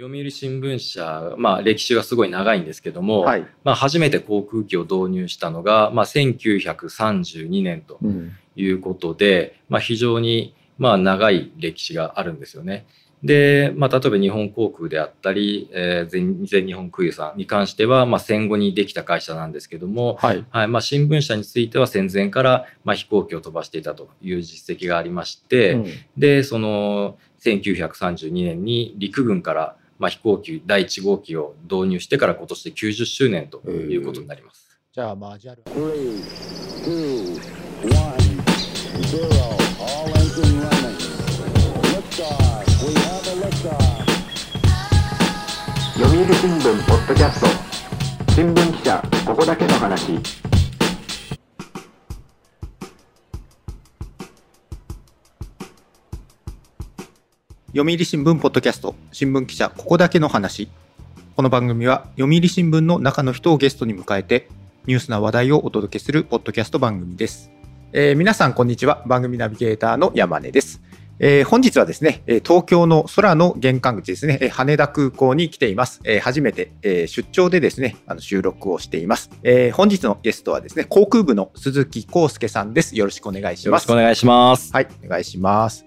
読売新聞社、まあ、歴史がすごい長いんですけども、はい。まあ、初めて航空機を導入したのが、まあ、1932年とうん。いうことで、まあ、非常にまあ長い歴史があるんですよね。で、まあ、例えば日本航空であったり、えー全全日本空輸さんに関しては、まあ、戦後にできた会社なんですけども、はい。はいまあ、新聞社については戦前から、まあ、飛行機を飛ばしていたという実績がありまして、うんでその1932年に陸軍から、まあ、飛行機第1号機を導入してから今年で90周年ということになります。じゃあ、まあ、じゃあ、Three, two, one, zero. All engine running. Liftoff. We have a liftoff. 読売新聞ポッドキャスト新聞記者ここだけの話読売新聞ポッドキャスト新聞記者ここだけの話。この番組は読売新聞の中の人をゲストに迎えてニュースな話題をお届けするポッドキャスト番組です、えー皆さんこんにちは。番組ナビゲーターの山根です、えー本日はですねえー東京の空の玄関口ですね。えー羽田空港に来ています、えー初めて、えー出張でですねあの収録をしています、えー本日のゲストはですね航空部の鈴木康介さんです。よろしくお願いします。よろしくお願いします。はい、お願いします。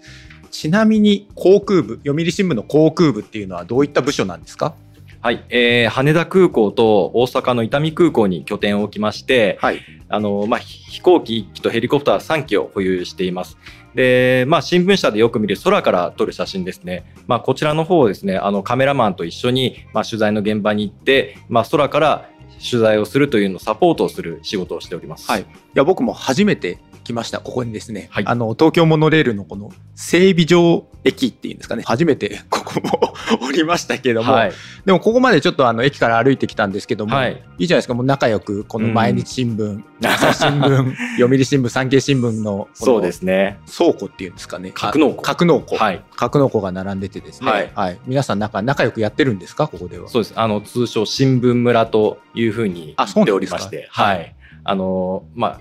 ちなみに航空部、読売新聞の航空部っていうのはどういった部署なんですか？はい、えー羽田空港と大阪の伊丹空港に拠点を置きまして、はい。あのまあ、飛行機1機とヘリコプター3機を保有しています。で、まあ、新聞社でよく見る空から撮る写真ですね。まあ、こちらの方をですね、あのカメラマンと一緒に、まあ、取材の現場に行って、まあ、空から取材をするというのをサポートをする仕事をしております。はい。いや、僕も初めて来ました、ここにですね。はいあの、東京モノレールのこの整備場駅っていうんですかね。初めて ここも 降りましたけども、はい。でもここまでちょっとあの駅から歩いてきたんですけども、はいいいじゃないですか、もう仲良く、この毎日新聞、朝日新聞、読売新聞、産経新聞のこそうのですね。倉庫っていうんですかね。格納庫あ格納庫。はい。格納庫が並んでてですね。はい皆さん仲仲良くやってるんですか？ここでは。そうです。あの、通称新聞村というふうにあそうおりまして、はい。あの、まあ、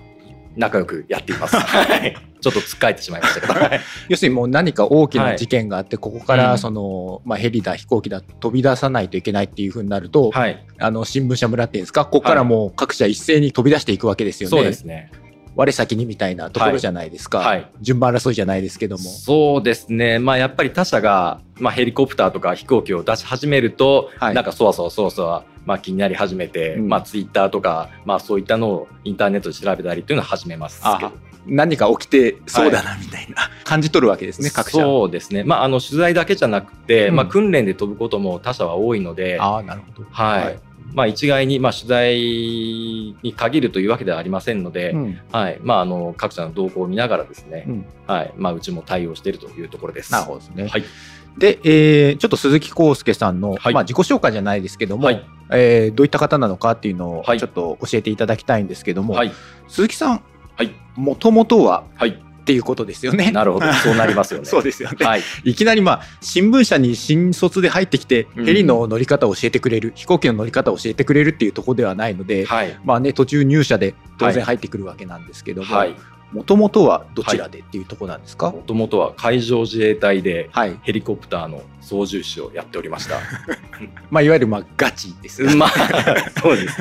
仲良くやっています。はい。ちょっとつっかえてしまいましたけど。はい要するにもう何か大きはない事件があって、ここかうんらその、まあ、ヘリだ飛行機だ飛び出さないといけないっていうふうになると、はい。あの新聞社村っていうんですか？ここからもう各社一斉に飛び出していくわけですよね。そうですね。我先にみたいなところじゃないですか、はい順番争いじゃないですけども。そうですね。まあ、やっぱり他社が、まあ、ヘリコプターとか飛行機を出し始めると、はいなんかそわそわそわそわ、まあ、気になり始めて、うんまあ、ツイッターとか、まあ、そういったのをインターネットで調べたりっていうのを始めますけどあ何か起きてそうだなみたいな、感じ取るわけですね各社。そうですね。まあ、あの、取材だけじゃなくて、うんまあ、訓練で飛ぶことも他社は多いので、ああなるほど。はい。まあ、一概に、まあ、取材に限るというわけではありませんので、うんはい。まあ、あの、各社の動向を見ながらですね、うんはい。まあ、うちも対応しているというところです。なるほどですね。はい。で、えーちょっと鈴木康介さんの、はいまあ、自己紹介じゃないですけども、はいえーどういった方なのかっていうのをはいちょっと教えていただきたいんですけども、はい。鈴木さん、はい。もともとははい。っていうことですよね。なるほど。そうなりますよね。そうですよね。はい。いきなりまあ新聞社に新卒で入ってきて、うんヘリの乗り方を教えてくれる飛行機の乗り方を教えてくれるっていうところではないので、はい。まあね途中入社で当然入ってくるわけなんですけども、はい。もともとはどちらでっていうところなんですか、もともとは海上自衛隊ではい、ヘリコプターの操縦士をやっておりました。まあいわゆるまあガチですねまあ、そうです。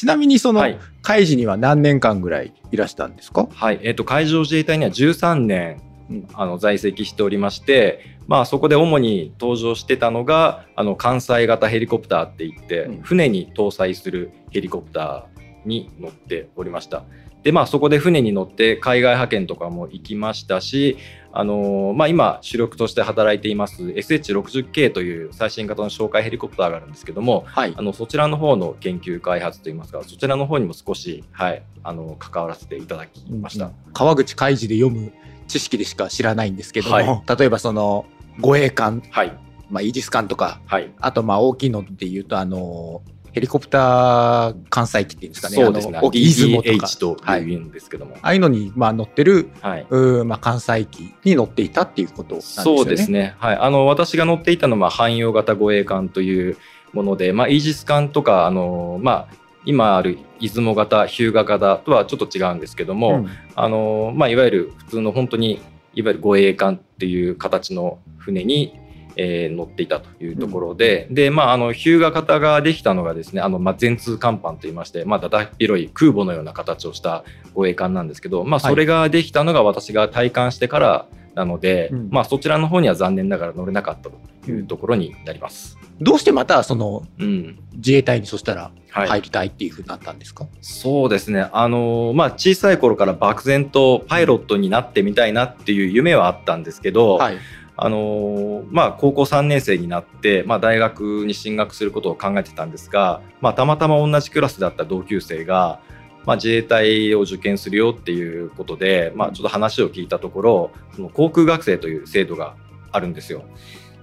ちなみにその、はい。海事には何年間ぐらいいらしたんですか？はい。えっ、と、海上自衛隊には13年、うんあの、在籍しておりまして、まあ、そこで主に登場してたのが、あの、関西型ヘリコプターって言って、うん船に搭載するヘリコプターに乗っておりました。で、まあ、そこで船に乗って海外派遣とかも行きましたし、あのーまあ、今、主力として働いています SH60K という最新型の哨戒ヘリコプターがあるんですけども、はい。あのそちらの方の研究開発といいますか、そちらの方にも少し、はい、あの関わらせていただきました。うん川口海事で読む知識でしか知らないんですけども、はい。例えばその護衛艦、はい、まあ、イージス艦とかはい、あとまあ大きいので言うとあのヘリコプター艦載機っていうんですかねそうですね。あの大きい出雲とか EH とはい言うんですけども、ああいうのにまあ乗ってるはい。うーまあ、関西機に乗っていたっていうことなんですよね。そうですね。はい。あの、私が乗っていたのは、汎用型護衛艦というもので、まあ、イージス艦とか、あの、まあ、今ある出雲型、日向型とはちょっと違うんですけども、うんあの、まあ、いわゆる普通の本当に、いわゆる護衛艦っていう形の船に、えー乗っていたというところで、で、まあ、あの、日向型ができたのがですね、あの、まあ、全通甲板といいまして、まあ、だだっ広い空母のような形をした護衛艦なんですけど、まあ、それができたのが私が体感してからなので、うんまあ、そちらの方には残念ながら乗れなかったというところになります。どうしてまたそのうん。自衛隊にそしたらはい。入りたいっていうふうになったんですか、そうですね。あのまあ、小さい頃から漠然とパイロットになってみたいなっていう夢はあったんですけど、はい。あのまあ、高校3年生になって、まあ、大学に進学することを考えてたんですが、まあ、たまたま同じクラスだった同級生が、まあ、自衛隊を受験するよっていうことで、まあ、ちょっと話を聞いたところその航空学生という制度があるんですよ。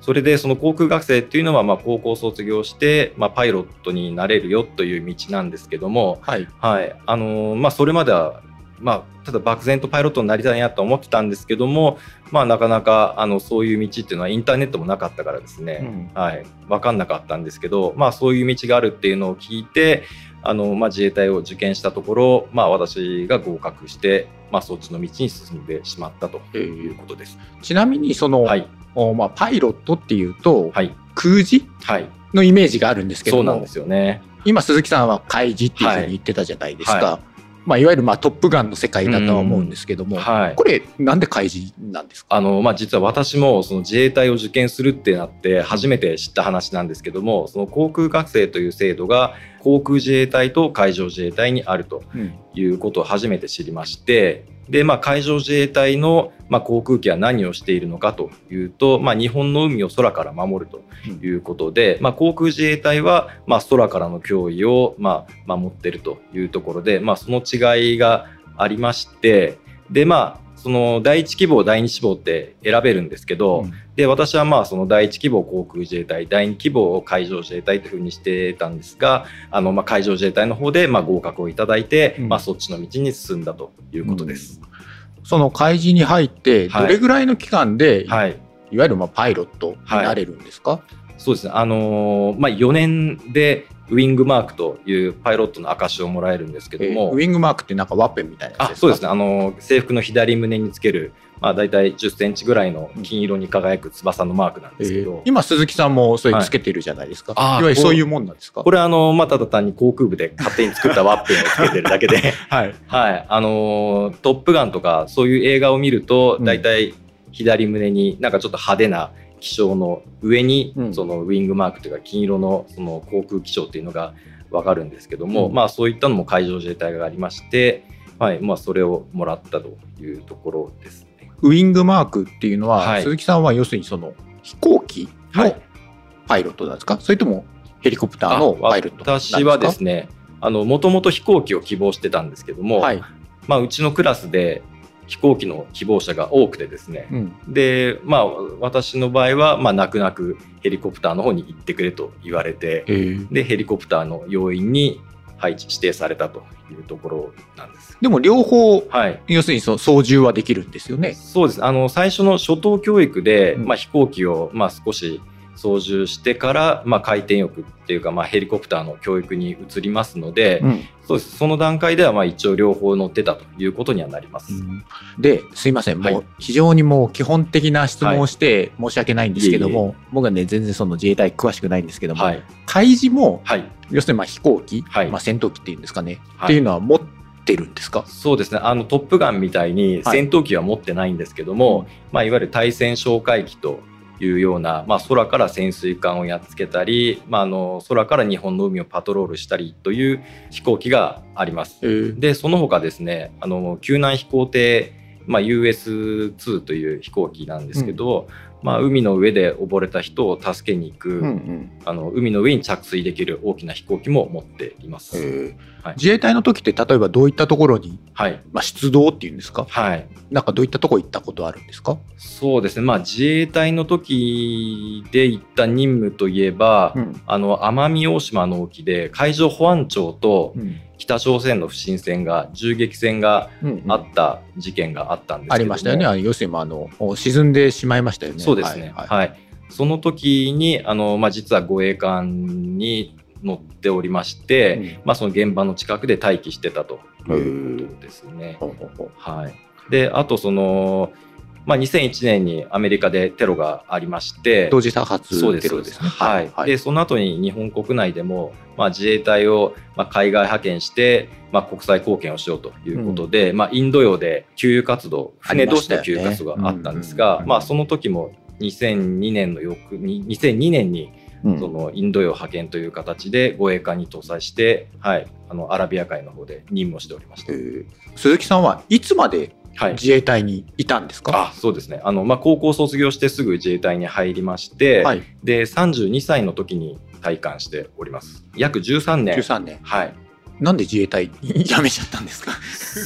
それでその航空学生っていうのはまあ高校卒業して、まあ、パイロットになれるよという道なんですけども、はい。はいあのーまあ、それまでは、まあ、ただ漠然とパイロットになりたいなと思ってたんですけども、まあ、なかなかあのそういう道っていうのはインターネットもなかったからですね、はい、分かんなかったんですけど、まあ、そういう道があるっていうのを聞いてあの、まあ、自衛隊を受験したところ、まあ、私が合格して、まあ、そっちの道に進んでしまったということです。ちなみにその、はい、おまあ、パイロットっていうと、はい、空自？はい、のイメージがあるんですけども。そうなんですよね。今鈴木さんは海自っていうふうに言ってたじゃないですか。はい。はまあ、いわゆるまあトップガンの世界だとは思うんですけども、はい。これなんで海自なんですか？あのまあ、実は私もその自衛隊を受験するってなって初めて知った話なんですけどもその航空学生という制度が航空自衛隊と海上自衛隊にあるとうん。いうことを初めて知りましてで、まあ、海上自衛隊の、まあ、航空機は何をしているのかというと、まあ、日本の海を空から守るということで、まあ、航空自衛隊は、まあ、空からの脅威を、まあ、守っているというところで、まあ、その違いがありましてでまあその第一希望第二志望って選べるんですけど、うん。で私はまあその第一希望航空自衛隊第二希望を海上自衛隊というふうにしてたんですがあのまあ海上自衛隊の方でまあ合格をいただいて、うん。まあ、そっちの道に進んだということです。その海自に入ってはい。どれぐらいの期間で、い、はい、わゆるまあパイロットになれるんですか、そうですね、あのーまあ、4年でウィングマークというパイロットの証をもらえるんですけども、えーウィングマークってなんかワッペンみたいなそうですね、あのー制服の左胸につける、まあ、大体10センチぐらいの金色に輝く翼のマークなんえですけど、ー今鈴木さんもそれつけてるじゃないですか、はいい、わゆるそういうもんなんですか？これはあの、まあ、ただ単に航空部で勝手に作ったワッペンをつけてるだけで、はい。はい、あのートップガンとかそういう映画を見るとうん。大体左胸になんかちょっと派手な気象の上にうん。そのウィングマークというか金色のその航空気象っていうのがわかるんですけども、うん。まあそういったのも海上自衛隊がありまして、はいまあ、それをもらったというところですね。ウィングマークっていうのは、はい。鈴木さんは要するにその飛行機のはい。パイロットなんですか、それともヘリコプターのパイロットなんですか？私はですねあのもともと飛行機を希望してたんですけども、はい、まあ、うちのクラスで飛行機の希望者が多くてですね、うん。でまあ私の場合は、まあ、泣く泣くヘリコプターの方に行ってくれと言われてえ。ーでヘリコプターの要員に配置指定されたというところなんです。でも両方はい。要するにその操縦はできるんですよね。そうです。あの最初の初等教育で、うん。まあ、飛行機を、まあ、少し操縦してから、まあ、回転翼っていうか、まあ、ヘリコプターの教育に移りますので、うん。そうです。その段階ではまあ一応両方乗ってたということにはなります。ですいません、はい。もう非常にもう基本的な質問をして申し訳ないんですけども、僕はね全然その自衛隊詳しくないんですけども、はい、海自もはい。要するにまあ飛行機、はい。まあ、戦闘機っていうんですかね、はい。っていうのは持ってるんですか？そうですね。あのトップガンみたいにはい。戦闘機は持ってないんですけども、いまあ、いわゆる対戦哨戒機というような、まあ、空から潜水艦をやっつけたり、まあ、あの空から日本の海をパトロールしたりという飛行機があります。でその他ですねあの救難飛行艇、まあ、US2 という飛行機なんですけど、まあ、海の上で溺れた人を助けに行く、うんうん。あの海の上に着水できる大きな飛行機も持っています。はい。自衛隊の時って例えばどういったところに、はい、まあ、出動っていうんですか？はい。なんかどういったところ行ったことあるんですか、そうですね、まあ、自衛隊の時で行った任務といえば、うん。あの奄美大島の沖で海上保安庁とうん北朝鮮の不審船が銃撃戦がうんあった事件があったんですけども、ありましたよね。あの要するにまああの沈んでしまいましたよね。そうですね、ははい。い。その時にあの、まあ、実は護衛艦に乗っておりまして、うん。まあ、その現場の近くで待機してたということですね。はい、であとそのまあ、2001年にアメリカでテロがありまして同時多発テロですね。はい、でその後に日本国内でも、まあ、自衛隊をまあ海外派遣して、まあ、国際貢献をしようということで、まあ、インド洋で給油活動船同士の給油活動があったんですが、ねうんまあ、その時も2002年の翌に2002年にうん。そのインド洋派遣という形で護衛艦に搭載して、はい、あのアラビア海の方で任務をしておりました。え。ー。鈴木さんはいつまではい自衛隊にいたんですか、あそうですね。あの、まあ、高校卒業してすぐ自衛隊に入りまして、はい、で32歳の時に退官しております。約13年。13年。はい。なんで自衛隊辞めちゃったんですか？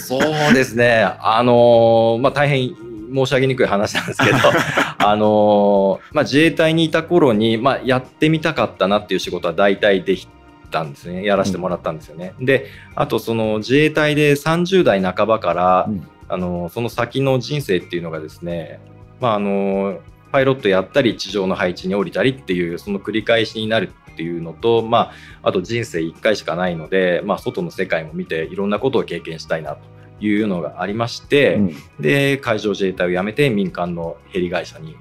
そうですね。あのまあ大変申し上げにくい話なんですけど あのまあ、自衛隊にいた頃に、まあ、やってみたかったなっていう仕事は大体できたんですね。やらせてもらったんですよね、であとその自衛隊で30代半ばから、うんあのその先の人生っていうのがですね、まあ、あのパイロットやったり地上の配置に降りたりっていうその繰り返しになるっていうのと、まあ、あと人生1回しかないので、まあ、外の世界も見ていろんなことを経験したいなというのがありまして、うん。で海上自衛隊を辞めて民間のヘリ会社に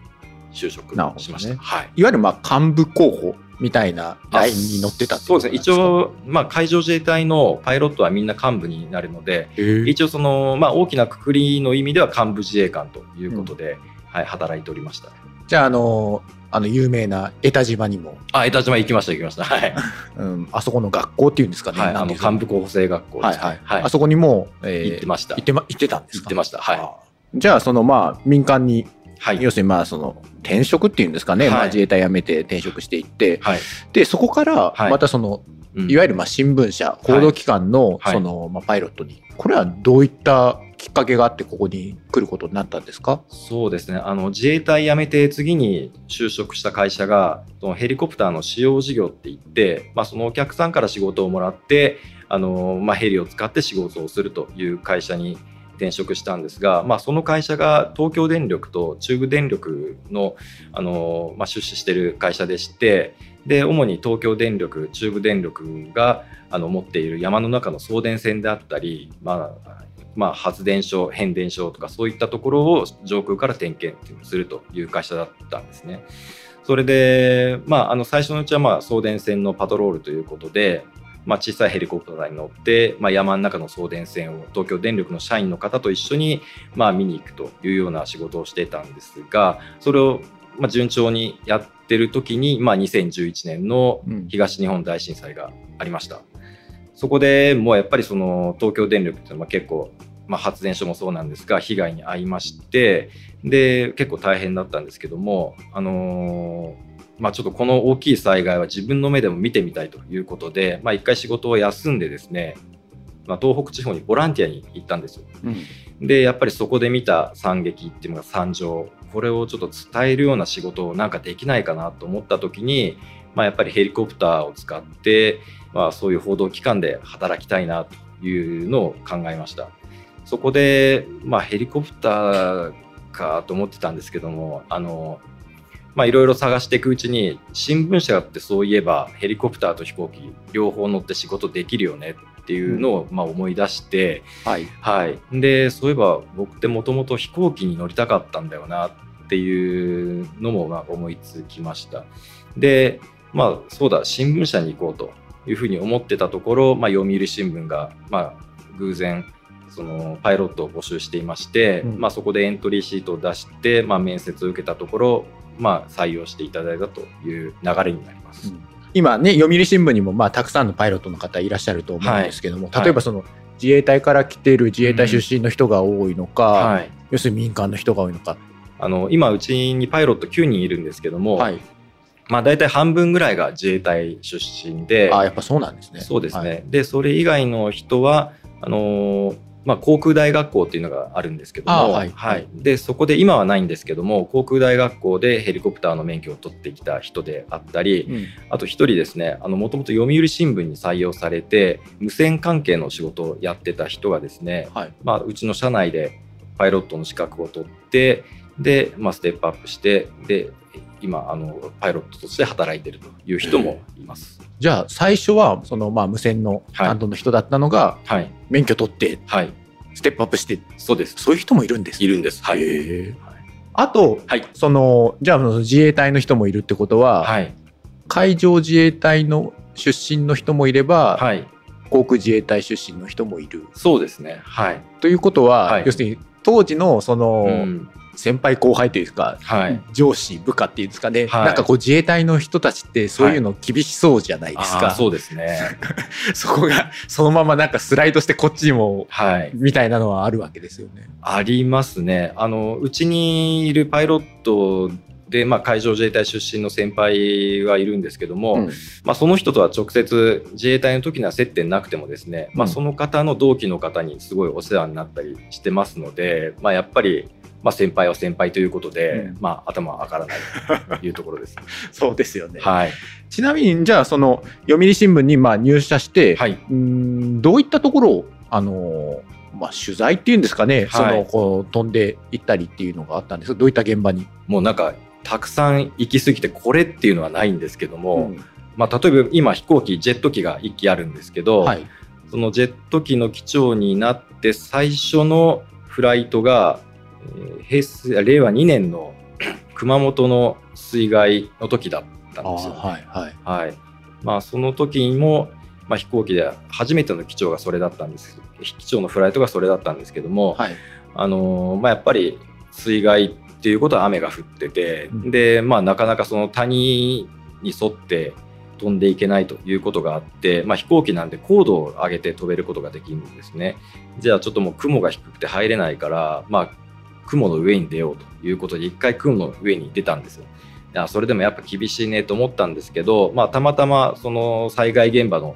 就職しました。はい。いわゆるまあ幹部候補みたいなラインに乗ってたってそうですね。一応、応、まあ、海上自衛隊のパイロットはみんな幹部になるので一応その、まあ、大きなくくりの意味では幹部自衛官ということで、はい、働いておりました。じゃああのあの有名な江田島にも、あ江田島行きました行きました。はい、うん、あそこの学校っていうんですかね、はい、あの幹部候補生学校ですね。はいはい、あそこにも、えー行ってました。行ってま行ってたんですか？行ってました。はい。あじゃあそのまあ民間にはい。要するにまあその転職っていうんですかね、はい。まあ、自衛隊辞めて転職していって。はい。でそこからはい。またその、うん。いわゆるまあ新聞社報道機関のはい。そのまあパイロットに。これはどういったきっかけがあってここに来ることになったんですか？そうですね。あの自衛隊辞めて次に就職した会社がそのヘリコプターの使用事業って言って、まあ、そのお客さんから仕事をもらってあの、まあ、ヘリを使って仕事をするという会社に転職したんですが、まあ、その会社が東京電力と中部電力のあの、まあ、出資してる会社でしてで主に東京電力中部電力があの持っている山の中の送電線であったり、まあまあ、発電所変電所とかそういったところを上空から点検するという会社だったんですね。それで、まあ、あの最初のうちはまあ送電線のパトロールということで、まあ、小さいヘリコプターに乗って、まあ、山の中の送電線を東京電力の社員の方と一緒に、まあ、見に行くというような仕事をしていたんですがそれを、まあ、順調にやってる時に、まあ、2011年のうん東日本大震災がありました。そこでもうやっぱりその東京電力っていうのは結構、まあ、発電所もそうなんですが被害に遭いましてで結構大変だったんですけども、あのーまあ、ちょっとこの大きい災害は自分の目でも見てみたいということで、まあ、一回仕事を休んでですね、まあ、東北地方にボランティアに行ったんですよ。でやっぱりそこで見た惨劇っていうのが惨状これをちょっと伝えるような仕事をなんかできないかなと思った時に、まあ、やっぱりヘリコプターを使って、まあ、そういう報道機関で働きたいなというのを考えました。そこで、まあ、ヘリコプターかと思ってたんですけどもあのまあいろいろ探していくうちに新聞社ってそういえばヘリコプターと飛行機両方乗って仕事できるよねっていうのをまあ思い出して、はい。はい、でそういえば僕ってもともと飛行機に乗りたかったんだよなっていうのもまあ思いつきました。でまあそうだ新聞社に行こうというふうに思ってたところ、まあ、読売新聞が、まあ、偶然そのパイロットを募集していまして、うん。まあ、そこでエントリーシートを出して、まあ、面接を受けたところ、まあ、採用していただいたという流れになります。今ね読売新聞にもまあたくさんのパイロットの方いらっしゃると思うんですけども、はい。例えばその自衛隊から来ている自衛隊出身の人が多いのか、はい。要するに民間の人が多いのか、あの今うちにパイロット9人いるんですけども、はい、まあ、大体半分ぐらいが自衛隊出身であやっぱそうなんですね。そうですね、はい。でそれ以外の人はあのーまあ、航空大学校っていうのがあるんですけども、あはい。はい。でそこで今はないんですけども航空大学校でヘリコプターの免許を取ってきた人であったり、うん。あと一人ですねもともと読売新聞に採用されて無線関係の仕事をやってた人がですね、はい。まあ、うちの社内でパイロットの資格を取ってで、まあ、ステップアップしてで今あのパイロットとして働いてるという人もいます。じゃあ最初はそのまあ無線の担当の人だったのが、はい、免許取ってはい、ステップアップしてそうです。そういう人もいるんです。いるんです。はい。あと、はい。そのじゃあ自衛隊の人もいるってことは、はい。海上自衛隊の出身の人もいれば、はい。航空自衛隊出身の人もいる。そうですね。はい、ということは、はい。要するに当時のその、うん先輩後輩というか、はい。上司部下っていうんですかね、はい。なんかこう自衛隊の人たちってそういうの厳しそうじゃないですか、あーそうですね。そこがそのままなんかスライドしてこっちにもはい。みたいなのはあるわけですよね。ありますね。あのうちにいるパイロットで、まあ、海上自衛隊出身の先輩がいるんですけども、うん。まあ、その人とは直接自衛隊の時には接点なくてもですね、まあ、うん。その方の同期の方にすごいお世話になったりしてますので、まあ、やっぱり、まあ、先輩は先輩ということで、うん。まあ、頭は上がらないというところです。そうですよね。はい、ちなみにじゃあその読売新聞にまあ入社して、はい、うーんどういったところをあのまあ、取材っていうんですかね、そのこう飛んで行ったりっていうのがあったんです。がどういった現場に、もうなんかたくさん行き過ぎてこれっていうのはないんですけども、うん。まあ、例えば今飛行機ジェット機が1機あるんですけど、はい、そのジェット機の機長になって最初のフライトが、えー平成令和2年の 熊本の水害の時だったんですよ。はいはいはいまあ、その時にも、まあ、飛行機で初めての機長がそれだったんです機長のフライトがそれだったんですけども、はいあのーまあ、やっぱり水害っていうことは雨が降ってて、うんで、まあ、なかなかその谷に沿って飛んでいけないということがあって、まあ、飛行機なんで高度を上げて飛べることができるんですね。じゃあちょっともう雲が低くて入れないから、まあ、雲の上に出ようということで一回雲の上に出たんですよ。いやそれでもやっぱ厳しいねと思ったんですけど、まあ、たまたまその災害現場の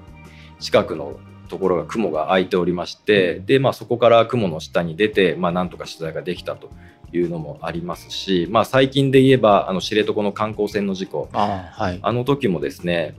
近くのところが雲が空いておりまして、で、まあ、そこから雲の下に出て、まあ、なんとか取材ができたというのもありますし、まあ、最近で言えばあの知床の観光船の事故。あーはい。あの時もですね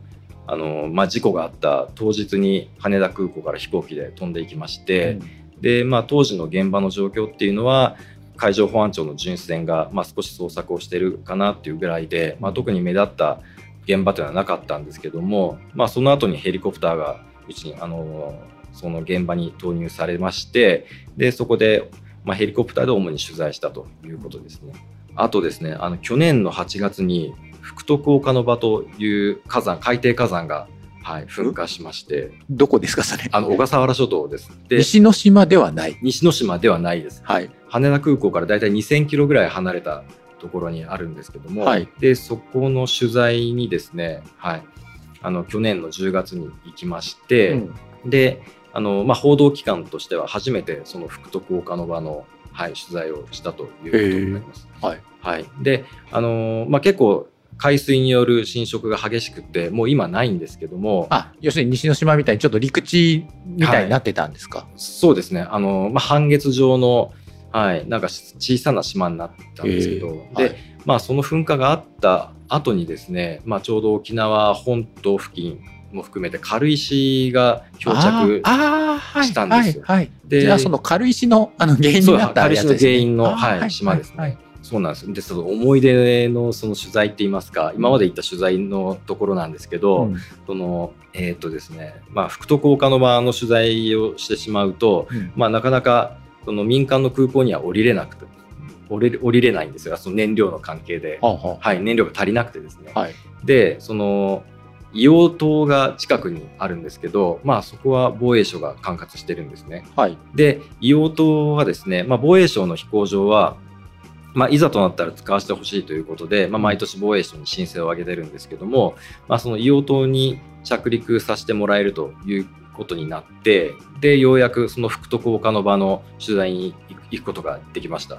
あの、まあ、事故があった。当日に羽田空港から飛行機で飛んでいきまして、で、まあ、当時の現場の状況っていうのは海上保安庁の巡視船が、まあ、少し捜索をしてるかなっていうぐらいで、まあ、特に目立った現場というのはなかったんですけども、まあ、その後にヘリコプターがうちにあのその現場に投入されましてでそこで、まあ、ヘリコプターで主に取材したということですね。あとですねあの去年の8月に福徳岡ノ場という火山海底火山が、はい、噴火しまして。どこですかそれ？あの小笠原諸島です。で西之島ではない？西之島ではないです。はい。羽田空港からだいたい2000キロぐらい離れたところにあるんですけども、はい。でそこの取材にですね、はい、あの去年の10月に行きまして、うん。であの、まあ、報道機関としては初めてその福徳岡ノ場の、はい、取材をしたということになります。はい。はい、であの、まあ、結構海水による侵食が激しくてもう今ないんですけども。あ要するに西之島みたいにちょっと陸地みたいになってたんですか、そうですね。あの、まあ、半月状の、はい、なんか小さな島になったんですけど、で、はい。まあ、その噴火があった後にですね、まあ、ちょうど沖縄本島付近も含めて軽石が漂着したんですよ。はいはい、でじゃあその軽石のあの原因になった軽石のやつです、ね、原因の、あーはい島ですね、はいそうなんです。でその思い出のその取材って言いますか今まで行った取材のところなんですけど、うん。そのえっ、とですねまあ福徳岡ノ場の取材をしてしまうと、うん。まあ、なかなかその民間の空港には降りれなくて降りれ降りれないんですよ。その燃料の関係で、はあははい、燃料が足りなくてですね、あはい。でその硫黄島が近くにあるんですけど、まあ、そこは防衛省が管轄してるんですね。はい。で硫黄島はですね、まあ、防衛省の飛行場は、まあ、いざとなったら使わせてほしいということで、まあ、毎年防衛省に申請を上げてるんですけども、まあ、その硫黄島に着陸させてもらえるということになってでようやくその福徳岡の場の取材に行くことができました。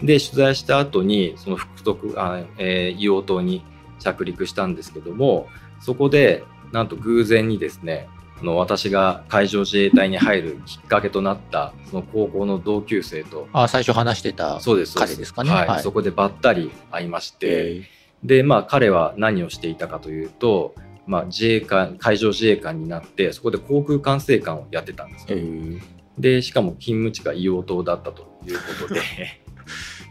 で取材した後にその福徳あ、えー硫黄島に着陸したんですけどもそこでなんと偶然にですねあの私が海上自衛隊に入るきっかけとなったその高校の同級生とあ最初話してたそうですそう彼ですかね？はい。はい。そこでばったり会いまして、え。でまあ彼は何をしていたかというと、まあ、自衛官海上自衛官になってそこで航空管制官をやってたんですよ。ーでしかも勤務地が硫黄島だったということで。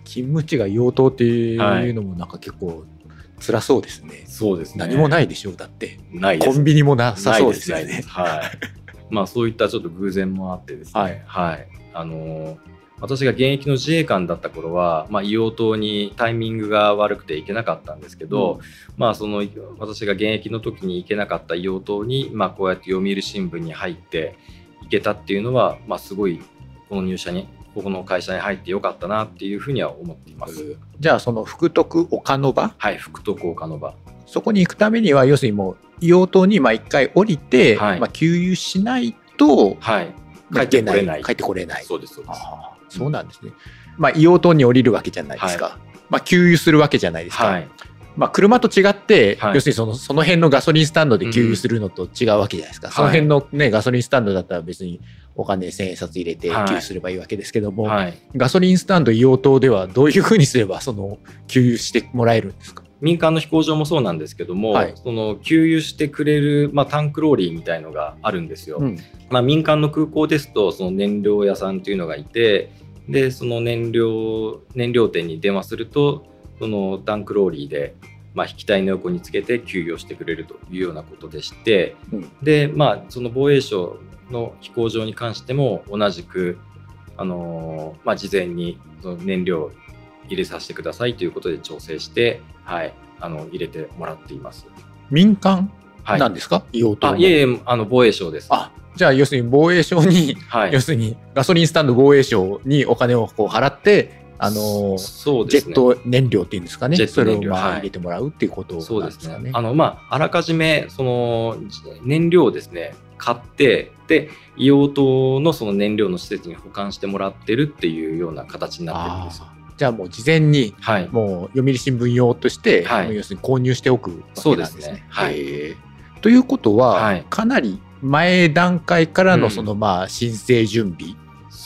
勤務地が硫黄島っていうのもなんか結構辛そうですね、そうですね。何もないでしょうだって。ないです。コンビニもなさそうですよね。はい。まあそういったちょっと偶然もあってですね。はい。はい。あのー私が現役の自衛官だった頃は、まあ、硫黄島にタイミングが悪くて行けなかったんですけど、まあ、その私が現役の時に行けなかった硫黄島に、まあ、こうやって読売新聞に入って行けたっていうのは、まあ、すごいこの入社にここの会社に入ってよかったなっていうふうには思っています。じゃあその福徳岡ノ場？はい、福徳岡の場。そこに行くためには要するにもう硫黄島にまあ一回降りて、はいまあ、給油しないと、はい。まあ帰ってこれない帰ってこれないそうです、そうです。そうなんですね。まあ、硫黄島に降りるわけじゃないですか。まあ、給油するわけじゃないですか。はい。まあ、車と違って、はい要するにそのその辺のガソリンスタンドで給油するのと違うわけじゃないですか。んその辺の、ね、ガソリンスタンドだったら別にお金千円札入れて給はい油すればいいわけですけども、はい。ガソリンスタンド硫黄島ではどういうふうにすればその給油してもらえるんですか？民間の飛行場もそうなんですけども、はいその給油してくれる、まあ、タンクローリーみたいのがあるんですよ。うんまあ、民間の空港ですとその燃料屋さんというのがいてでその燃料燃料店に電話するとそのタンクローリーで、まあ、引き体の横につけて給油をしてくれるというようなことでして、うん。でまあその防衛省の飛行場に関しても同じく、あのーまあ、事前にその燃料を入れさせてくださいということで調整して、はい、あの入れてもらっています。民間はい、なんですか、硫黄あいえいえあの防衛省です。あじゃあ要するに防衛省に、はい。要するにガソリンスタンド防衛省にお金をこう払って、あのーそうですね。ジェット燃料っていうんですかねジェッそれをまあト燃料はい入れてもらうっていうことそうなんですかね。。ですねあの、まあ、あらかじめ、その、じ燃料をですね、買って、で、硫黄島のその燃料の施設に保管してもらってるっていうような形になってるんですじゃあもう事前にはい。もう読売新聞用として、はい要するに購入しておくわけなんですね。そうですねはいということは、はいかなり前段階からのうんそのまあ申請準備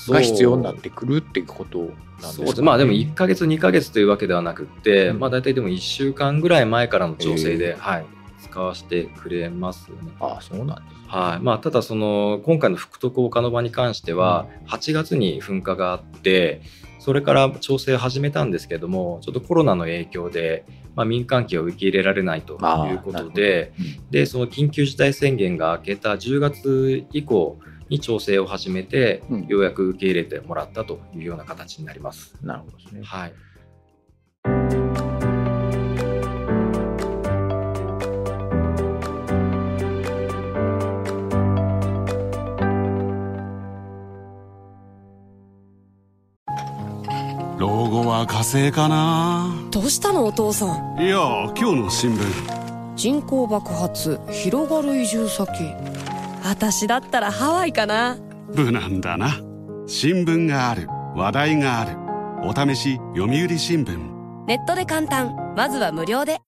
が必要になってくるっていうことなんですか、ね、そうです。まあでも1ヶ月、2ヶ月というわけではなくって、うん。まあ大体でも1週間ぐらい前からの調整へで、はい、使わせてくれますよね。ああそうなんですはい。まあ、ただその今回の福徳岡の場に関しては8月に噴火があってそれから調整を始めたんですけどもちょっとコロナの影響で、まあ、民間機を受け入れられないということでなるほど。でその緊急事態宣言が明けた10月以降に調整を始めて、うん。ようやく受け入れてもらったというような形になります。なるほどですね。はい。老後は火星かな？どうしたのお父さん？いや今日の新聞。人口爆発広がる移住先私だったらハワイかな。無難だな。新聞がある。話題がある。お試し読売新聞。ネットで簡単。まずは無料で。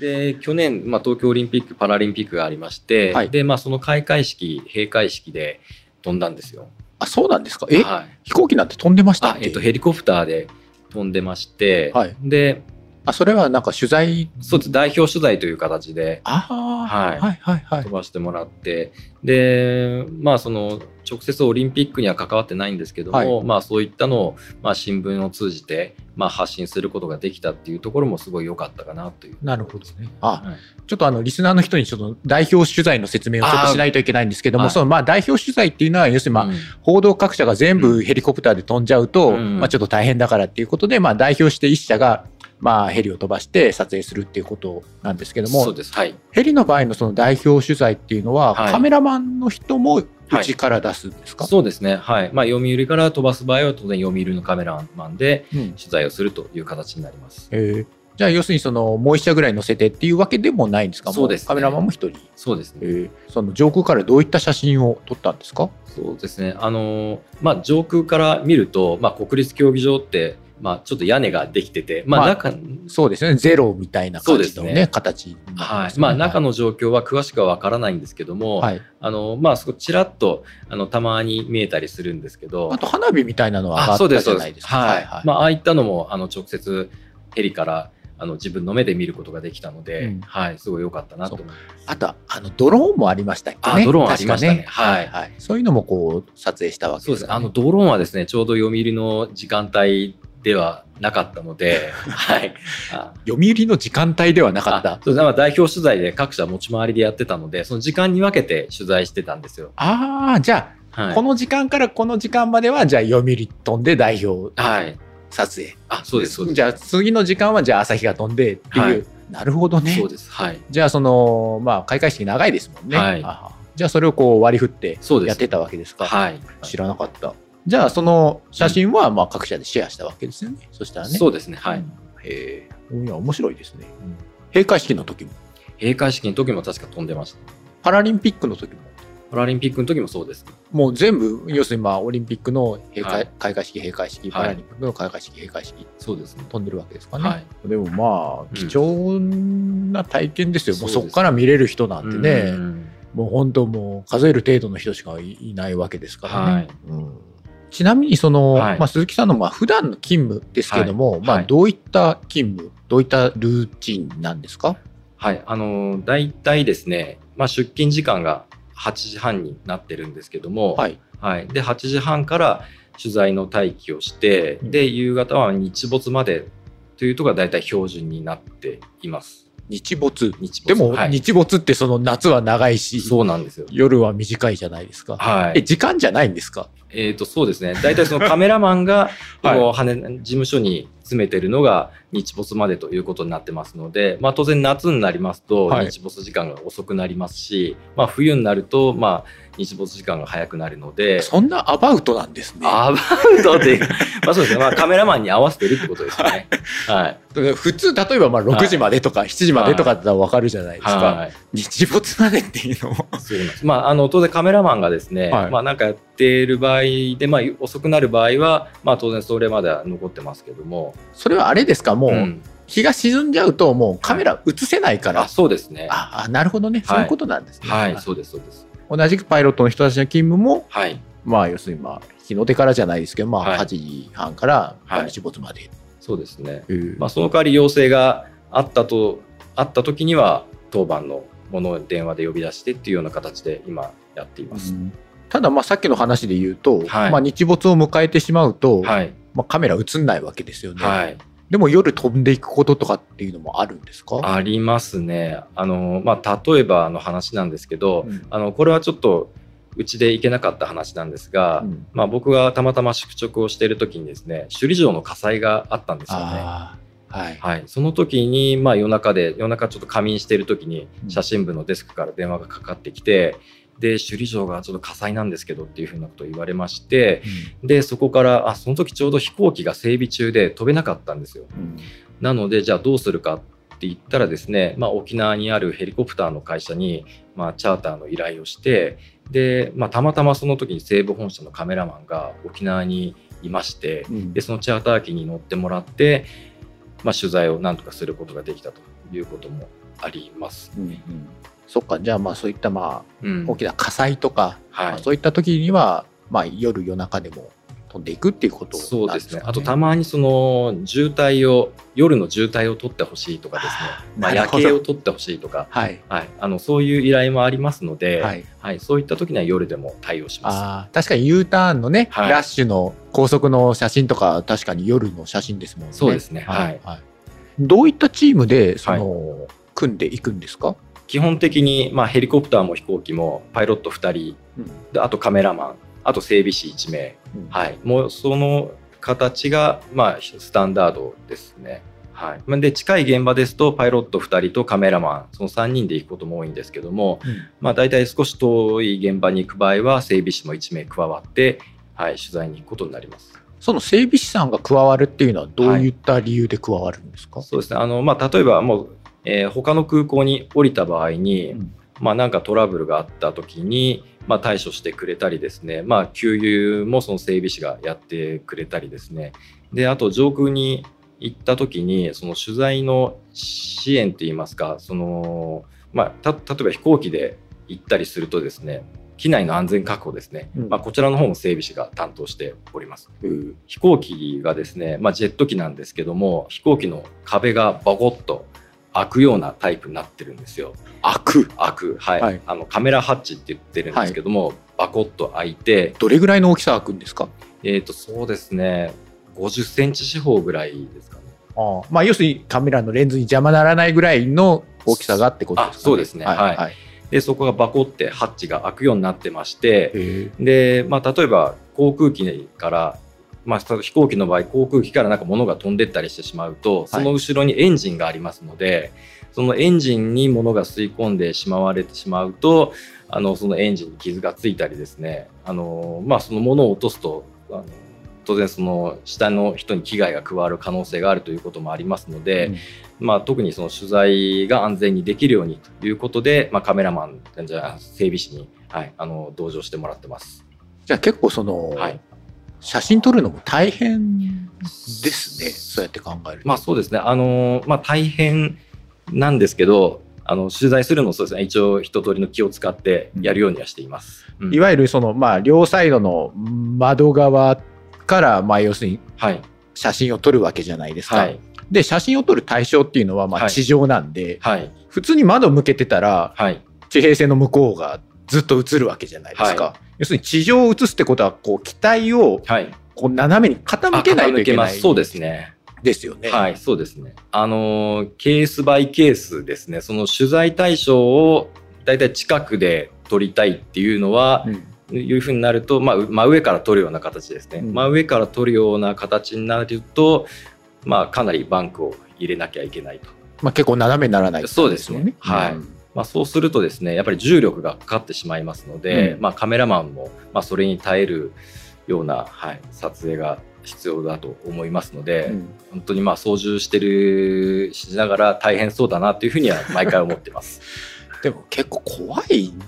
で去年、まあ、東京オリンピック・パラリンピックがありまして、はい。でまあ、その開会式、閉会式で飛んだんですよ。あそうなんですか？え、はい、飛行機なんて飛んでましたっけ？あえっと、ヘリコプターで飛んでまして、はい。であそれはなんか取材？そうです。代表取材という形で。はい。はいはいはい。飛ばしてもらって、でまあその直接オリンピックには関わってないんですけども、はい。まあそういったのを、まあ、新聞を通じて、まあ、発信することができたっていうところもすごい良かったかなという。なるほどね。あ、はい。ちょっとあの、リスナーの人にちょっと代表取材の説明をちょっとしないといけないんですけども、そのまあ代表取材っていうのは、要するにまあ、うん。報道各社が全部ヘリコプターで飛んじゃうと、うん。まあちょっと大変だからっていうことで、まあ代表して一社が、まあヘリを飛ばして撮影するっていうことなんですけどもそう、です。はい。ヘリの場合のその代表取材っていうのは、はい。カメラマンの人もうちから出すんですか、そうですね、はい。まあ、読売から飛ばす場合は当然読売のカメラマンでうん。取材をするという形になります。え。ーじゃあ要するにそのもう一社ぐらい乗せてっていうわけでもないんですか？そうですね。もカメラマンも一人、そうですね。え。ーその上空からどういった写真を撮ったんですか？そうですね。あのまあ、上空から見ると、まあ、国立競技場って、まあ、ちょっと屋根ができてて、まあ、まあ中、そうですねゼロみたいな感じのねそうですね形になってはい。まあ、中の状況は詳しくはわからないんですけども、はい、あの、まあ、そこちらっと、あの、たまに見えたりするんですけど、あと花火みたいなのはあ、ったそう。じゃないですか。はい。はいまあ、ああいったのも、あの、直接ヘリから、あの、自分の目で見ることができたので、うんはい、すごい良かったなと思います。あとあのドローンもありましたっけね。あドローンありましたね確かはいはい。そういうのもこう撮影したわけそうですね。ですか、あの、ドローンはですね、ちょうど読売の時間帯ではなかったので、はい。あ読売の時間帯ではなかったあ。そう代表取材で各社持ち回りでやってたので、その時間に分けて取材してたんですよ。ああ、じゃあ、はいこの時間からこの時間まではじゃあ読売飛んで代表はい。撮影あ、そうです、そうです。じゃあ次の時間はじゃあ朝日が飛んでっていう、はいなるほどねそうです。はい。じゃあそのまあ開会式長いですもんね、はいあじゃあそれをこう割り振ってそうですやってたわけですかはい。知らなかったじゃあその写真はまあ各社でシェアしたわけですよね、そしたらね。そうですね。はい。へえ。いや面白いですね、閉会式の時も。閉会式の時も確か飛んでました。パラリンピックの時も。パラリンピックの時もそうです。もう全部要するにまあオリンピックの閉会,、はい。開会式閉会式はい。パラリンピックの開会式閉会式。そうですね。飛んでるわけですかね、はい。でもまあうん。貴重な体験ですよ、もうそこから見れる人なんてね、うん。もう本当もう数える程度の人しかいいないわけですからね。はい。うんちなみにその、はいまあ、鈴木さんのまあ普段の勤務ですけども、まあ、はいはいどういった勤務どういったルーチンなんですか？はい。あのー、大体ですね、まあ、出勤時間が8時半になってるんですけども、はい。はい。で、8時半から取材の待機をして、うんで、夕方は日没までというところが大体標準になっています。日没。日没。でも、はい、日没ってその夏は長いし、そうなんですよ。夜は短いじゃないですか。え、はい。時間じゃないんですか？えっ、と、そうですね。大体そのカメラマンが、はいこう羽事務所に詰めてるのが日没までということになってますので、まあ当然夏になりますとはい日没時間が遅くなりますし、まあ冬になると、まあ日没時間が早くなるので、そんなアバウトなんですね。アバウトで、まあそうですね。まあカメラマンに合わせてるってことですよね。はい。普通、例えばまあ6時までとか7時までとかだったらわかるじゃないですか。はい。日没までっていうのも。そうです。まあ、あの、当然カメラマンがですね、はいまあなんかやっている場合で、まあ遅くなる場合は、まあ当然それまでは残ってますけども、それはあれですか？もう、うん日が沈んじゃうともうカメラ映せないから。あ、そうですね。ああ、なるほどね。そういうことなんですね。はい、そうです、そうです。同じくパイロットの人たちの勤務も、はい。まあ、要するに、まあ、日の出からじゃないですけど、まあ、はい8時半からはい日没まで。そうですね。うんまあ、その代わり要請があったと、あった時には、当番のものを電話で呼び出してっていうような形で今やっています。ただ、まあ、さっきの話で言うと、はいまあ、日没を迎えてしまうと、はい。まあ、カメラ映んないわけですよね。はい。でも、夜飛んでいくこととかっていうのもあるんですか？ありますね。あの、まあ、例えばの話なんですけど、うんあの、これはちょっと、うちで行けなかった話なんですが、うんまあ、僕がたまたま宿直をしている時にですね、首里城の火災があったんですよね。はい。はい、その時に、まあ、夜中で夜中ちょっと仮眠している時にうん写真部のデスクから電話がかかってきて、で首里城がちょっと火災なんですけどっていうふうなことを言われましてでそこからあその時ちょうど飛行機が整備中で飛べなかったんですよ。うん。なのでじゃあどうするかって言ったらですね、まあ、沖縄にあるヘリコプターの会社に、まあ、チャーターの依頼をしてで、まあ、たまたまその時に西部本社のカメラマンが沖縄にいましてうん。でそのチャーター機に乗ってもらって、まあ、取材をなんとかすることができたということもあります。うんうんそっか、じゃあ、まあ、そういった、まうん。あ、大きな火災とか、はい。まあそういった時には、まあ、夜夜中でも飛んでいくっていうことなんですか、そうですね。あとたまにその渋滞を夜の渋滞を取ってほしいとかですね、まあ、夜景を取ってほしいとか、はい。はい、あのそういう依頼もありますので、はい。はい、そういった時には夜でも対応します。ああ、確かに U ターンのね、はい。ラッシュの高速の写真とか、確かに夜の写真ですもんね。そうですね。はい。はい。どういったチームで、その、組んでいくんですか？基本的に、まあ、ヘリコプターも飛行機もパイロット2人であとカメラマンあと整備士1名、うん。はい、もうその形が、まあ、スタンダードですね。はい、まあで近い現場ですとパイロット2人とカメラマンその3人で行くことも多いんですけども、うん。まあ、大体少し遠い現場に行く場合は整備士も1名加わって、はい、取材に行くことになります。その整備士さんが加わるっていうのは、どういった理由で加わるんですか、そうですね。あの、まあ、例えばもう、えー他の空港に降りた場合に、うん。まあ、なんかトラブルがあった時に、まあ、対処してくれたりですね、まあ、給油もその整備士がやってくれたりですね。であと上空に行った時にその取材の支援といいますかその、まあ、た例えば飛行機で行ったりするとですね機内の安全確保ですね、うん。まあ、こちらの方も整備士が担当しております。うん。飛行機がですね、まあ、ジェット機なんですけども飛行機の壁がボコッと開くようなタイプになってるんですよ。開く。開く、はい。はい。あのカメラハッチって言ってるんですけども、バコッと開いて、どれぐらいの大きさ開くんですか？えー、とそうですね。50センチ四方ぐらいですかね。ああ。まあ、要するにカメラのレンズに邪魔ならないぐらいの大きさがってことですか、ね、あそうですね。はい。はい。でそこがバコってハッチが開くようになってましてへで、まあ、例えば航空機から、まあ、飛行機の場合航空機からなんか物が飛んでったりしてしまうとその後ろにエンジンがありますので、そのエンジンに物が吸い込んでしまわれてしまうとあのそのエンジンに傷がついたりですね。あの、まあ、その物を落とすとあの当然その下の人に危害が加わる可能性があるということもありますので、まあ、特にその取材が安全にできるようにということで、まあ、カメラマンじゃあ整備士に、はい、あの同乗してもらってます。じゃあ結構その、はい写真撮るのも大変ですね。そうやって考えると。まあそうですね。あのまあ大変なんですけど、あの取材するのもそうですね。一応一通りの気を使ってやるようにはしています。うんいわゆるその、まあ、両サイドの窓側から、まあ、要するにはい写真を撮るわけじゃないですか。はいで、写真を撮る対象っていうのは、まあ、はい地上なんで、はい普通に窓向けてたら、はい地平線の向こうがずっと映るわけじゃないですか。は要するに地上を映すってことは、こう、機体をはい。こう斜めに傾けないといけないそうですね。ですよね。はい、そうですね。あのケースバイケースですね。その取材対象をだいたい近くで撮りたいっていうのは、うんいうふうになると、まあ、う真上から撮るような形ですね、うん真上から撮るような形になると、まあ、かなりバンクを入れなきゃいけないと、まあ、結構斜めにならないとそうですねはいうんまあ、そうするとですねやっぱり重力がかかってしまいますので、うんまあ、カメラマンも、まあ、それに耐えるような、はい、撮影が必要だと思いますので、うん本当にまあ操縦してるしながら大変そうだなというふうには 毎回思ってます。でも結構怖いん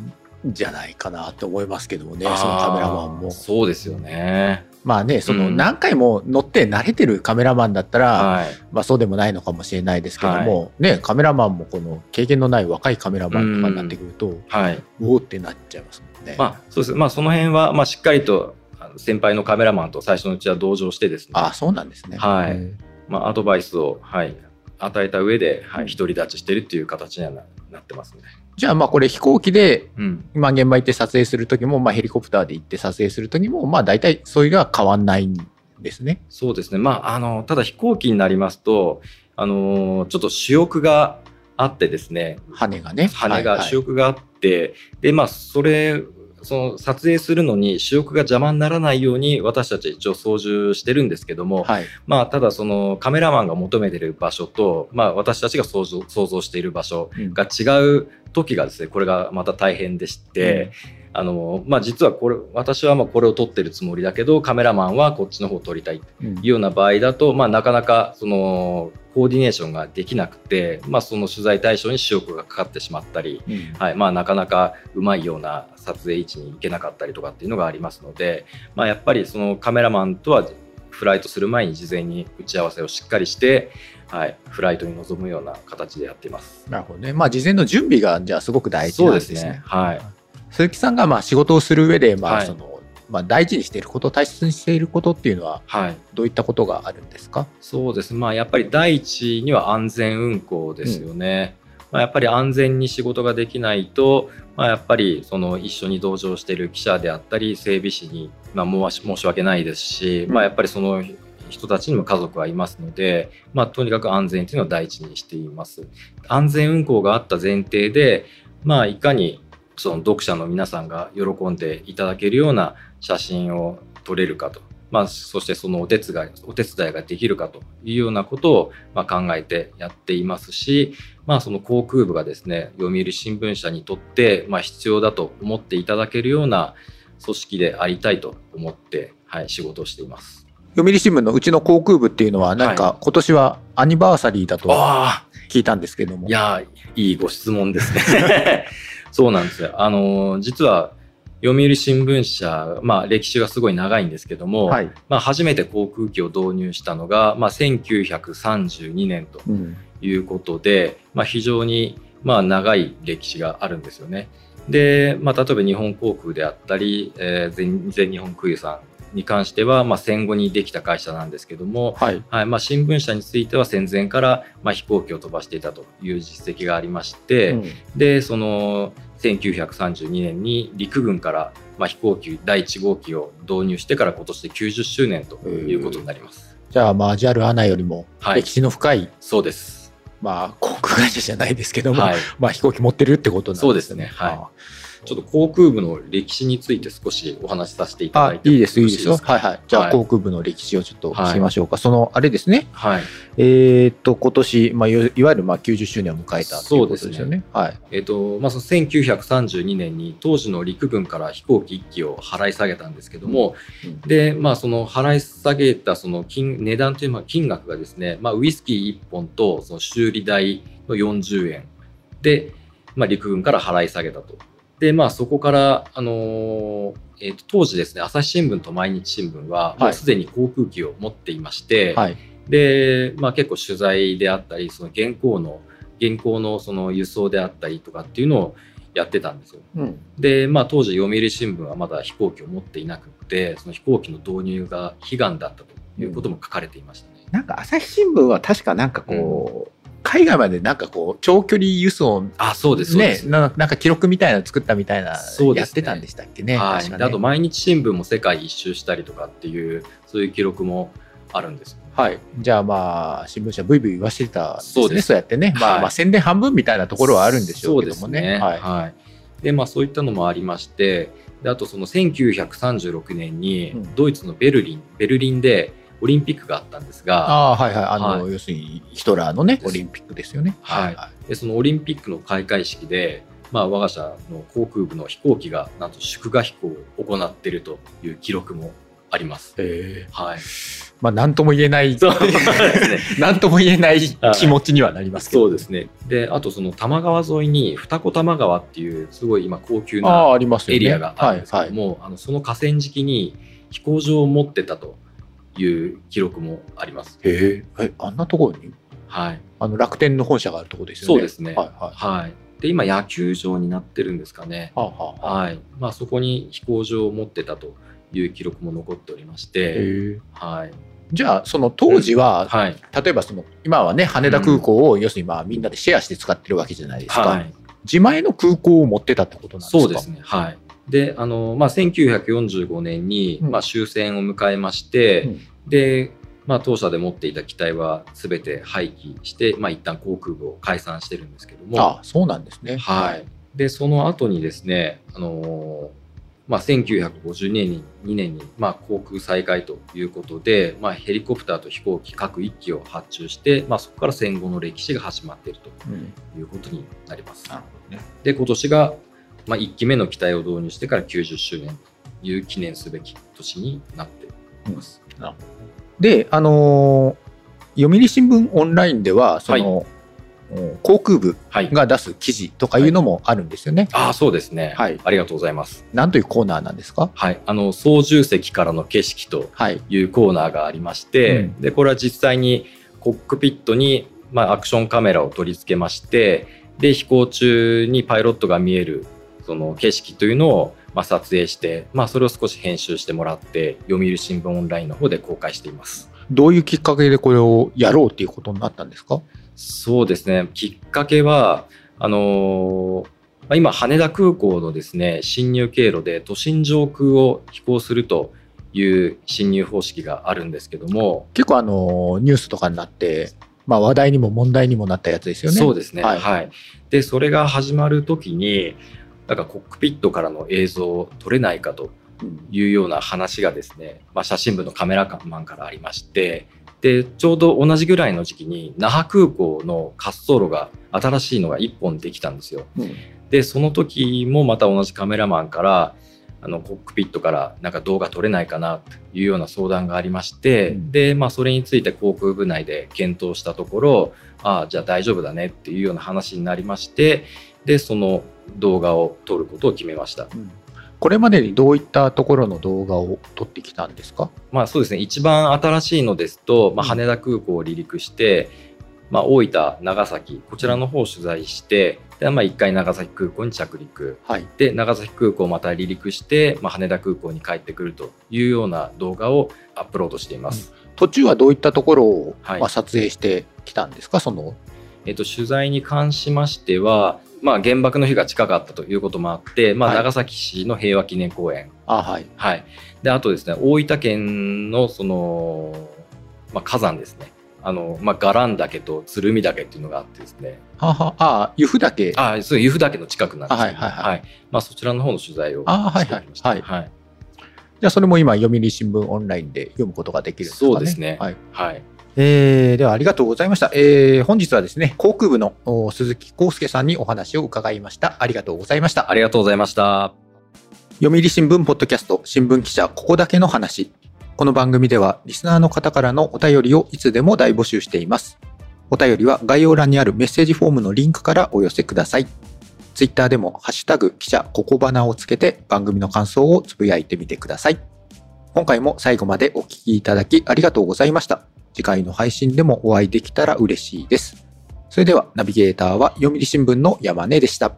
じゃないかなと思いますけどもね、そのカメラマンも。そうですよね。まあね、そのうん何回も乗って慣れてるカメラマンだったら、はい。まあそうでもないのかもしれないですけども、ね、カメラマンもこの経験のない若いカメラマンとかになってくると、はい。おおってなっちゃいますもんね。まあ、そうです。まあ、その辺は、まあ、しっかりと、先輩のカメラマンと最初のうちは同乗してですね。あそうなんですね。はいうんまあ、アドバイスを、はい、与えた上で、はうんい、独り立ちしてるっていう形にはななってますね。じゃあまあこれ飛行機で、うん。まあ現場行って撮影するときも、まあヘリコプターで行って撮影するときも、まあ大体そういうのは変わんないんですね。そうですね。まあ、あの、ただ飛行機になりますと、あの、ちょっと主翼があってですね、羽がね。羽がはいはい主翼があって、でまあそれその撮影するのに主翼が邪魔にならないように私たち一応操縦してるんですけども、はい。まあただそのカメラマンが求めてる場所と、まあ、私たちが想像想像している場所うんが違う時がですねこれがまた大変でして、あのまあ、実はこれ私はまあこれを撮ってるつもりだけどカメラマンはこっちの方を撮りたいうん。いうような場合だと、まあ、なかなかそのコーディネーションができなくて、まあ、その取材対象に主翼がかかってしまったり、うん。はいまあ、なかなかうまいような撮影位置に行けなかったりとかっていうのがありますので、まあ、やっぱりそのカメラマンとはフライトする前に事前に打ち合わせをしっかりして、はい、フライトに臨むような形でやっています。なるほどね。まあ事前の準備がじゃあすごく大事そなんですすね。はい。鈴木さんがまあ仕事をする上で、まはいあその、まあ大事にしていること、大切にしていることっていうのははい。どういったことがあるんですか？そうです。まあ、やっぱり第一には安全運行ですよね。まあ、やっぱり安全に仕事ができないと、まあ、やっぱりその一緒に同乗している記者であったり整備士に、まあ、申し申し訳ないですし、まあ、やっぱりその人たちにも家族はいますので、まあ、とにかく安全っていうのを第一にしています。安全運行があった前提で、まあ、いかにその読者の皆さんが喜んでいただけるような写真を撮れるかと。まあ、そしてそのお手伝い、お手伝いができるかというようなことをま考えてやっていますし、まあ、その航空部がですね、読売新聞社にとってま必要だと思っていただけるような組織でありたいと思って、はい、仕事をしています。読売新聞のうちの航空部っていうのは、なんか今年はアニバーサリーだとあ聞いたんですけども。いやー、いいご質問ですね。そうなんですよ。あのー、実は読売新聞社、まあ歴史がすごい長いんですけども、はい。まあ初めて航空機を導入したのが、まあ1932年とうん。いうことで、まあ、非常にまあ長い歴史があるんですよね。で、まあ、例えば日本航空であったり、えー全全日本空輸さんに関しては、まあ、戦後にできた会社なんですけども、はい。はいまあ、新聞社については戦前から、まあ、飛行機を飛ばしていたという実績がありまして、うんでその1932年に陸軍から、まあ、飛行機第1号機を導入してから今年で90周年ということになります。じゃあ、まあ、JAL アナよりもはい歴史の深い、そうです。まあ航空会社じゃないですけども、はい、まあ飛行機持ってるってことなんですね。そうですねはいちょっと航空部の歴史について少しお話しさせていたあだいていいです、いいですよ。はいはい。じゃあ、はい航空部の歴史をちょっと聞きましょうか。その、あれですね。はい。えーっと、今年、まあ、いわゆるまあ90周年を迎えたということですよね。はい。えっ、と、まあ、その1932年に当時の陸軍から飛行機1機を払い下げたんですけども、うんで、まあ、その払い下げたその金値段というのは金額がですね、まあ、ウイスキー1本とその修理代の40円で、まあ、陸軍から払い下げたと。で、まあ、そこから、あのーえーと当時ですね、朝日新聞と毎日新聞は、もうすでに航空機を持っていまして、はい。で、まあ、結構取材であったりその原稿の原稿のその輸送であったりとかっていうのをやってたんですよ。うん。で、まあ、当時読売新聞はまだ飛行機を持っていなくってその飛行機の導入が悲願だったということも書かれていましたね。なんか、朝日新聞は確かなんかこう、海外までなんかこう、長距離輸送あそうですねす、ななんか記録みたいなの作ったみたいな、そうやってたんでしたっけね。はいねであと毎日新聞も世界一周したりとかっていうそういう記録もあるんですよ。はい。じゃあまあ、新聞社ブイブイ言わせてたんですね。そうですそうやってね。まあ、はいまあ宣伝半分みたいなところはあるんでしょうけどもね。ねはい。はいでまあ、そういったのもありましてであとその1936年にうんドイツのベルリン、ベルリンでオリンピックがあったんですがああ、はいはい。あの、はい要するにヒトラーのね、オリンピックですよね。はいでそのオリンピックの開会式で、まあ、我が社の航空部の飛行機がなんと祝賀飛行を行っているという記録もあります。ええはい、まあ、なんとも言えない、そうですね なんとも言えない気持ちにはなりますけど。そうですね。で、あとその多摩川沿いに二子玉川っていうすごい今高級ああ、な。エリアがあるんですけはいはい。ども、あのその河川敷に飛行場を持ってたという記録もあります。へえ、え、あんなところに？はい。あの楽天の本社があるところですよね。そうですね。はいはい。はい。で、今野球場になってるんですかね。はあはあはい。まあそこに飛行場を持ってたという記録も残っておりまして、はい。じゃあ、その当時は、はい。例えばその、今はね、羽田空港を、要するにまあみんなでシェアして使ってるわけじゃないですか。はい。自前の空港を持ってたってことなんですか？そうですね。はい。で、あの、まあ、1945年に、うんまあ、終戦を迎えまして、うんで、まあ、当社で持っていた機体は全て廃棄して、まあ、一旦航空部を解散してるんですけども、あそうなんですね。はい。で、その後にですね、あのまあ、1950年に2年に、まあ、航空再開ということで、まあ、ヘリコプターと飛行機各1機を発注して、まあ、そこから戦後の歴史が始まっているうんということになります。なるほどね。で、今年が、まあ、1機目の機体を導入してから90周年という記念すべき年になっています。で、あのー読売新聞オンラインでは、その、うん航空部はい。が出す記事とかいうのもあるんですよね。ああ、そうですね。はいありがとうございます。なんというコーナーなんですか？はい。あの、操縦席からの景色とはい。いうコーナーがありまして、うんで、これは実際にコックピットに、まあ、アクションカメラを取り付けまして、で、飛行中にパイロットが見える、その景色というのを、まあ、撮影して、まあ、それを少し編集してもらって、読売新聞オンラインの方で公開しています。どういうきっかけでこれをやろうっていうことになったんですか？そうですね。きっかけは、あのーまあ今、羽田空港のですね、侵入経路で都心上空を飛行するという侵入方式があるんですけども、結構あのーニュースとかになって、まあ話題にも問題にもなったやつですよね。そうですね。ははいい、で、それが始まるときに、なんかコックピットからの映像を撮れないかとうん。いうような話がですね、まあ、写真部のカメラマンからありまして、で、ちょうど同じぐらいの時期に、那覇空港の滑走路が新しいのが1本できたんですよ。うん。で、その時もまた同じカメラマンから、あの、コックピットからなんか動画撮れないかなというような相談がありまして、うん。で、まあ、それについて航空部内で検討したところ、ああ、じゃあ大丈夫だねっていうような話になりまして、で、その動画を撮ることを決めました。うんこれまでにどういったところの動画を撮ってきたんですか？まあそうですね、一番新しいのですと、まあ、うん羽田空港を離陸して、まあ、大分、長崎、こちらの方を取材して、でまあ、1回長崎空港に着陸。はい。で、長崎空港をまた離陸して、まあ、羽田空港に帰ってくるというような動画をアップロードしています。途中はどういったところを、はいまあ、撮影してきたんですか？その、えっと、取材に関しましては、まあ、原爆の日が近かったということもあって、まあ、はい長崎市の平和記念公園、あはい。はい。で、あとですね、大分県のその、まあ、火山ですね。あの、まあ、伽藍岳と鶴見岳っていうのがあってですね。ははあ、由布岳。あ、そう、由布岳の近くなんですけど、あはいはいはいまあ、そちらの方の取材をしてきましたはいはい。じゃあそれも今、読売新聞オンラインで読むことができるんですかね。そうですねはい。はい。えーではありがとうございました。えー本日はですね、航空部のお鈴木康介さんにお話を伺いました。ありがとうございました。ありがとうございました。読売新聞ポッドキャスト新聞記者ここだけの話。この番組ではリスナーの方からのお便りをいつでも大募集しています。お便りは概要欄にあるメッセージフォームのリンクからお寄せください。ツイッターでもハッシュタグ記者ここばなをつけて番組の感想をつぶやいてみてください。今回も最後までお聞きいただきありがとうございました。次回の配信でもお会いできたら嬉しいです。それではナビゲーターは読売新聞の山根でした。